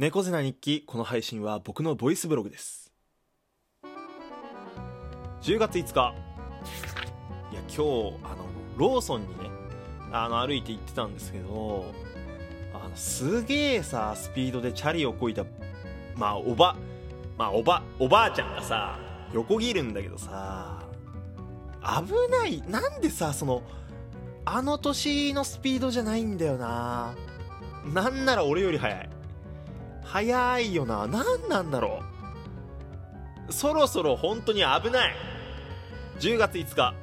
猫背な日記この配信は僕のボイスブログです。10月5日。いや今日あのローソンにねあの歩いて行ってたんですけどあのすげえさスピードでチャリをこいたまあおばまあおばおばあちゃんがさ横切るんだけどさ危ないなんでさそのあの年のスピードじゃないんだよな。なんなら俺より速い。速いよな。何なんだろう。そろそろ本当に危ない。10月5日。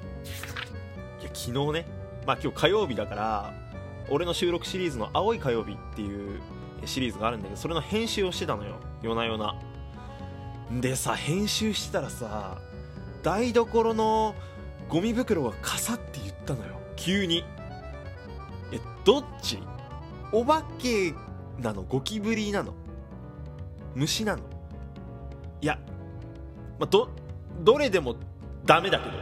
いや昨日ね。まあ今日火曜日だから俺の収録シリーズの「青い火曜日」っていうシリーズがあるんだけどそれの編集をしてたのよ。夜な夜な。でさ編集してたらさ台所のゴミ袋がカサって言ったのよ。急に。えどっち？お化けなの？ゴキブリなの？虫なの。いや、まあ、どどれでもダメだけど。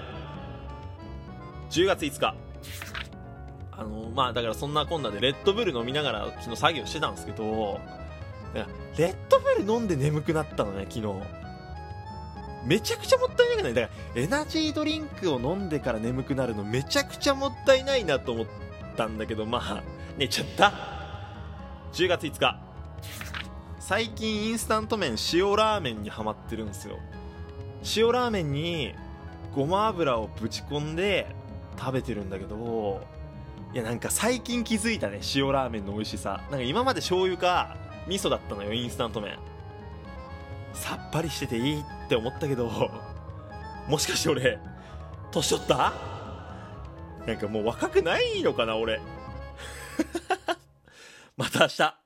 10月5日。あのまあだからそんなこんなでレッドブル飲みながら昨日作業してたんですけど。レッドブル飲んで眠くなったのね昨日。めちゃくちゃもったいなくない？だからエナジードリンクを飲んでから眠くなるのめちゃくちゃもったいないなと思ったんだけどまあ寝ちゃった。10月5日。最近インスタント麺塩ラーメンにハマってるんですよ。塩ラーメンにごま油をぶち込んで食べてるんだけどいやなんか最近気づいたね塩ラーメンの美味しさ。なんか今まで醤油か味噌だったのよインスタント麺。さっぱりしてていいって思ったけどもしかして俺年取った？なんかもう若くないのかな俺。また明日。